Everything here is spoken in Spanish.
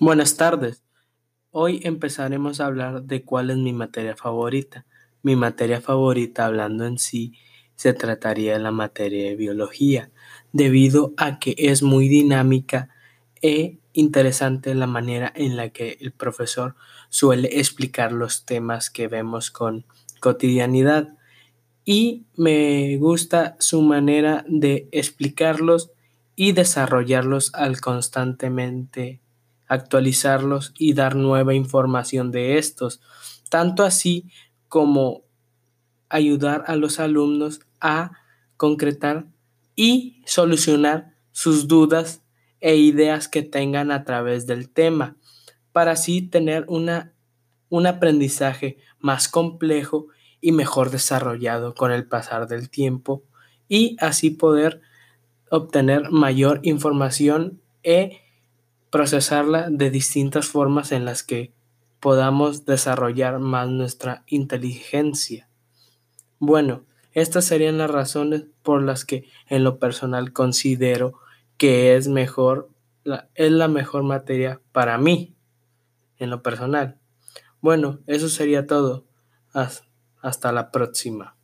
Buenas tardes. Hoy empezaremos a hablar de cuál es mi materia favorita. Mi materia favorita, hablando en sí, se trataría de la materia de biología, debido a que es muy dinámica e interesante la manera en la que el profesor suele explicar los temas que vemos con cotidianidad. Y me gusta su manera de explicarlos y desarrollarlos al constantemente actualizarlos y dar nueva información de estos, tanto así como ayudar a los alumnos a concretar y solucionar sus dudas e ideas que tengan a través del tema, para así tener una, un aprendizaje más complejo y mejor desarrollado con el pasar del tiempo y así poder obtener mayor información e procesarla de distintas formas en las que podamos desarrollar más nuestra inteligencia. Bueno, estas serían las razones por las que en lo personal considero que es mejor, es la mejor materia para mí, en lo personal. Bueno, eso sería todo. Hasta la próxima.